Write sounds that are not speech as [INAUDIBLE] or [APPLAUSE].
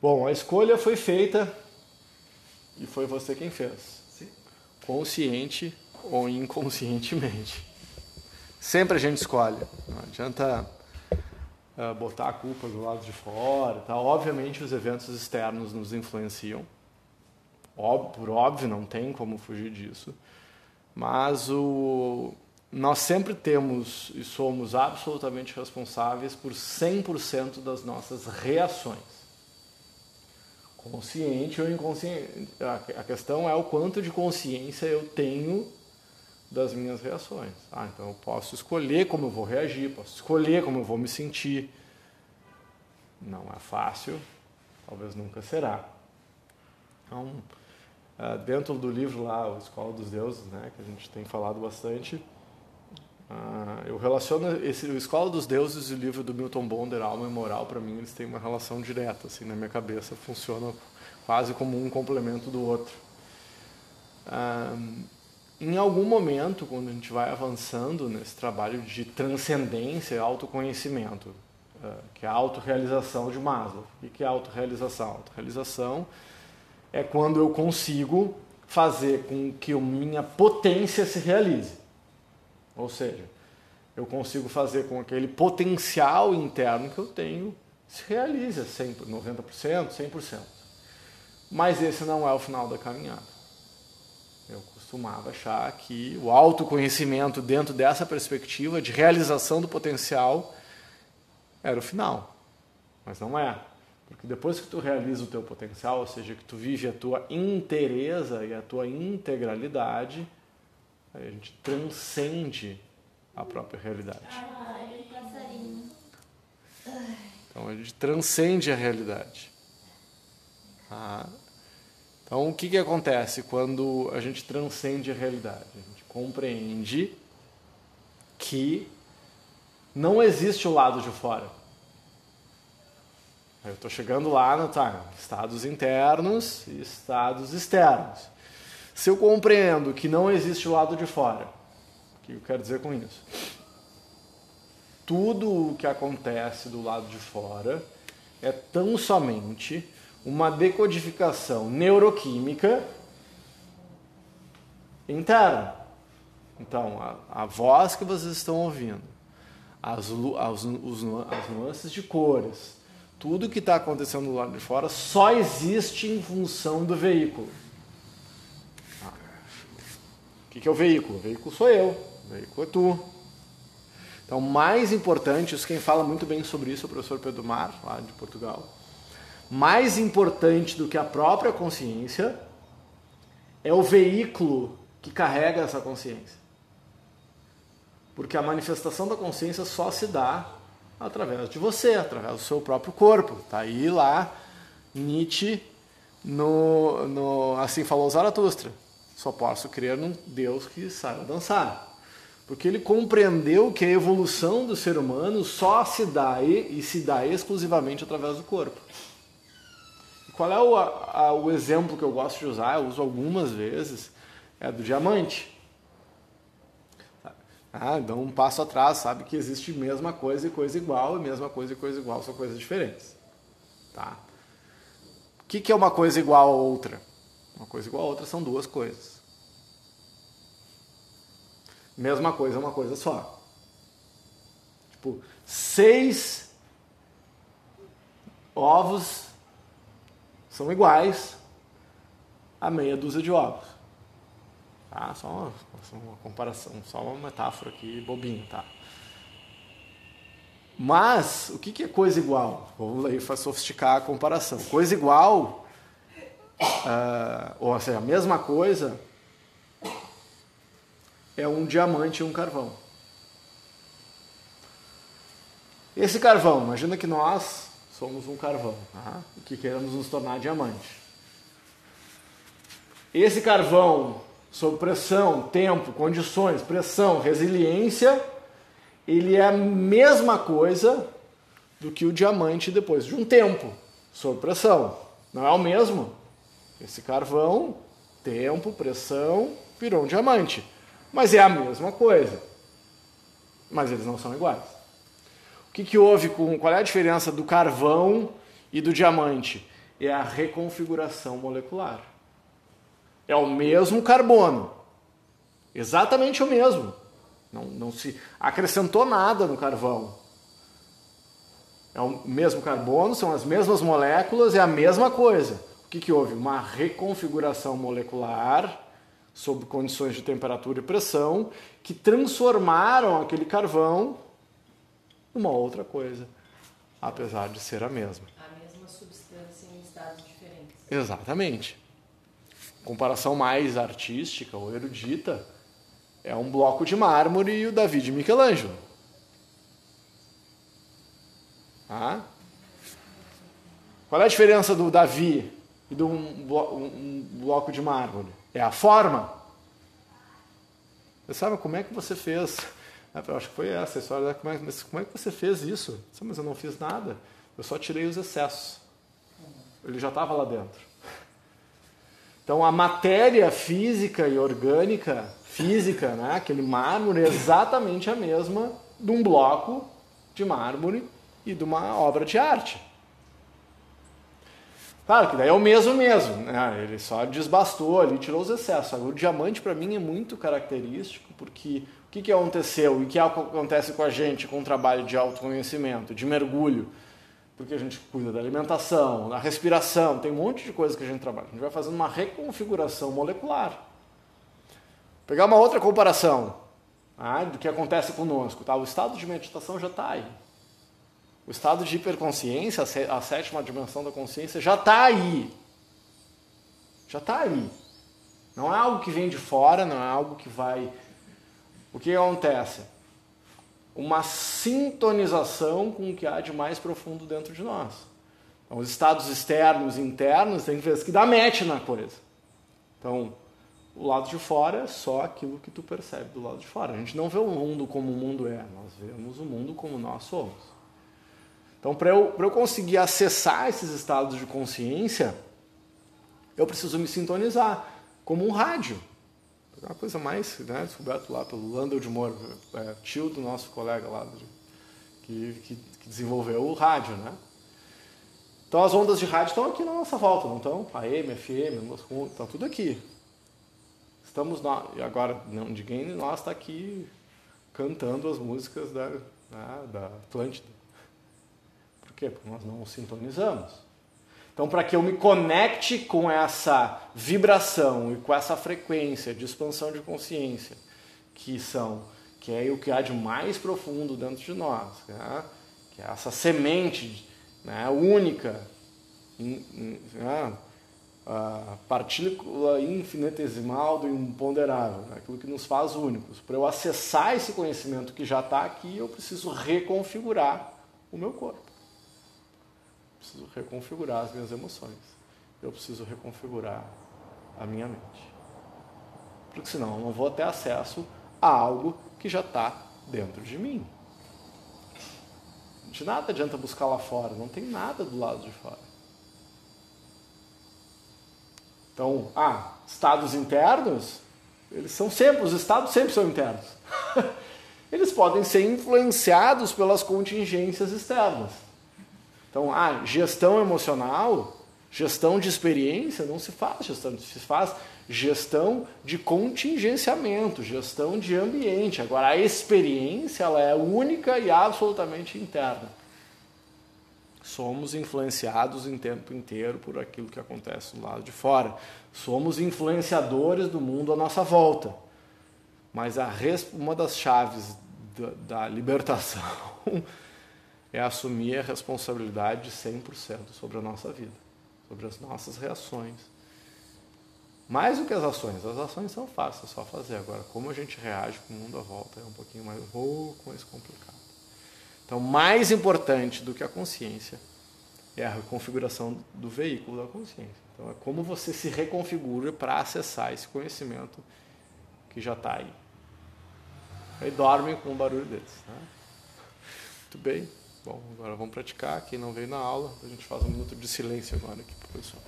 Bom, a escolha foi feita e foi você quem fez. Sim. Consciente ou inconscientemente. Sempre a gente escolhe. Não adianta uh, botar a culpa do lado de fora. Tá? Obviamente, os eventos externos nos influenciam. Óbvio, por óbvio, não tem como fugir disso. Mas o, nós sempre temos e somos absolutamente responsáveis por 100% das nossas reações consciente ou inconsciente. A questão é o quanto de consciência eu tenho das minhas reações. Ah, então eu posso escolher como eu vou reagir, posso escolher como eu vou me sentir. Não é fácil, talvez nunca será. Então, ah, dentro do livro lá, o Escola dos Deuses, né, que a gente tem falado bastante, ah, eu relaciono esse, o Escola dos Deuses e o livro do Milton Bonder, Alma e Moral, para mim eles têm uma relação direta, assim, na minha cabeça funcionam quase como um complemento do outro. Ah, em algum momento, quando a gente vai avançando nesse trabalho de transcendência autoconhecimento, ah, que é a autorrealização de Maslow. O que é autorrealização? Autorrealização é quando eu consigo fazer com que a minha potência se realize. Ou seja, eu consigo fazer com que aquele potencial interno que eu tenho se realize 100%, 90%, 100%. Mas esse não é o final da caminhada. Eu costumava achar que o autoconhecimento dentro dessa perspectiva de realização do potencial era o final. Mas não é. Porque depois que tu realiza o teu potencial, ou seja, que tu vive a tua inteireza e a tua integralidade, a gente transcende a própria realidade. Então a gente transcende a realidade. Ah. Então o que, que acontece quando a gente transcende a realidade? A gente compreende que não existe o lado de fora. Eu estou chegando lá no tá, estados internos e estados externos. Se eu compreendo que não existe o lado de fora, o que eu quero dizer com isso? Tudo o que acontece do lado de fora é tão somente uma decodificação neuroquímica interna. Então, a, a voz que vocês estão ouvindo, as, as, os, as nuances de cores, tudo que está acontecendo do lado de fora só existe em função do veículo. O que é o veículo? O veículo sou eu, o veículo é tu. Então, mais importante, isso quem fala muito bem sobre isso é o professor Pedro Mar, lá de Portugal. Mais importante do que a própria consciência é o veículo que carrega essa consciência. Porque a manifestação da consciência só se dá através de você, através do seu próprio corpo. Está aí lá Nietzsche no, no Assim Falou Zaratustra. Só posso crer num Deus que saiba dançar. Porque ele compreendeu que a evolução do ser humano só se dá e, e se dá exclusivamente através do corpo. Qual é o, a, o exemplo que eu gosto de usar? Eu uso algumas vezes. É do diamante. Ah, dá um passo atrás, sabe que existe mesma coisa e coisa igual, e mesma coisa e coisa igual são coisas diferentes. Tá? O que, que é uma coisa igual a outra? Uma coisa igual a outra são duas coisas. Mesma coisa é uma coisa só. Tipo, seis ovos são iguais a meia dúzia de ovos. Tá? Só uma, uma comparação, só uma metáfora aqui bobinha, tá? Mas, o que é coisa igual? Vamos aí sofisticar a comparação. Coisa igual uh, ou seja, a mesma coisa, é um diamante e um carvão. Esse carvão, imagina que nós somos um carvão tá? que queremos nos tornar diamante. Esse carvão, sob pressão, tempo, condições, pressão, resiliência, ele é a mesma coisa do que o diamante depois de um tempo, sob pressão. Não é o mesmo? Esse carvão, tempo, pressão, virou um diamante. Mas é a mesma coisa. Mas eles não são iguais. O que, que houve com. Qual é a diferença do carvão e do diamante? é a reconfiguração molecular. É o mesmo carbono. Exatamente o mesmo. Não, não se acrescentou nada no carvão. É o mesmo carbono, são as mesmas moléculas, é a mesma coisa. O que, que houve? Uma reconfiguração molecular sob condições de temperatura e pressão que transformaram aquele carvão numa outra coisa, apesar de ser a mesma. A mesma substância em estados diferentes. Exatamente. Comparação mais artística ou erudita é um bloco de mármore e o Davi de Michelangelo. Ah? Qual é a diferença do Davi e de um, bloco de mármore? É a forma. Você sabe como é que você fez? Eu acho que foi essa a história. Como é, como é que você fez isso? Mas eu não fiz nada. Eu só tirei os excessos. Ele já estava lá dentro. Então a matéria física e orgânica, física, né, aquele mármore é exatamente a mesma de um bloco de mármore e de uma obra de arte. Claro que daí é o mesmo mesmo, né? ele só desbastou ali, tirou os excessos. Agora, o diamante para mim é muito característico porque o que, que aconteceu e o que acontece com a gente com o trabalho de autoconhecimento, de mergulho, porque a gente cuida da alimentação, da respiração, tem um monte de coisa que a gente trabalha. A gente vai fazendo uma reconfiguração molecular. Pegar uma outra comparação ah, do que acontece conosco. Tá? O estado de meditação já está aí. O estado de hiperconsciência, a sétima dimensão da consciência, já está aí. Já está aí. Não é algo que vem de fora, não é algo que vai. O que acontece? Uma sintonização com o que há de mais profundo dentro de nós. Então, os estados externos e internos tem vezes que dá match na coisa. Então, o lado de fora é só aquilo que tu percebe do lado de fora. A gente não vê o mundo como o mundo é, nós vemos o mundo como nós somos. Então, para eu, eu conseguir acessar esses estados de consciência, eu preciso me sintonizar, como um rádio. É uma coisa mais né, descoberto lá pelo Landel de é, tio do nosso colega lá, que, que, que, desenvolveu o rádio. Né? Então, as ondas de rádio estão aqui na nossa volta, não estão? AM, FM, estão tudo aqui. Estamos e agora não, ninguém de nós está aqui cantando as músicas da, né, da Atlântida quê? Porque nós não sintonizamos. Então, para que eu me conecte com essa vibração e com essa frequência de expansão de consciência, que são, que é o que há de mais profundo dentro de nós, né? que é essa semente né, única, né, a partícula infinitesimal do imponderável, né, aquilo que nos faz únicos. Para eu acessar esse conhecimento que já está aqui, eu preciso reconfigurar o meu corpo preciso reconfigurar as minhas emoções. Eu preciso reconfigurar a minha mente. Porque senão eu não vou ter acesso a algo que já está dentro de mim. De nada adianta buscar lá fora, não tem nada do lado de fora. Então, ah, estados internos, eles são sempre, os estados sempre são internos. [LAUGHS] eles podem ser influenciados pelas contingências externas. Então, ah, gestão emocional, gestão de experiência, não se faz gestão, se faz gestão de contingenciamento, gestão de ambiente. Agora, a experiência ela é única e absolutamente interna. Somos influenciados em tempo inteiro por aquilo que acontece do lado de fora. Somos influenciadores do mundo à nossa volta. Mas a, uma das chaves da, da libertação [LAUGHS] é assumir a responsabilidade de 100% sobre a nossa vida, sobre as nossas reações. Mais do que as ações, as ações são fáceis, é só fazer. Agora, como a gente reage com o mundo à volta é um pouquinho mais, pouco mais complicado. Então, mais importante do que a consciência é a reconfiguração do veículo da consciência. Então, é como você se reconfigura para acessar esse conhecimento que já está aí. Aí dorme com um barulho desse. Né? Muito bem. Bom, agora vamos praticar. Quem não veio na aula, a gente faz um minuto de silêncio agora aqui, professor.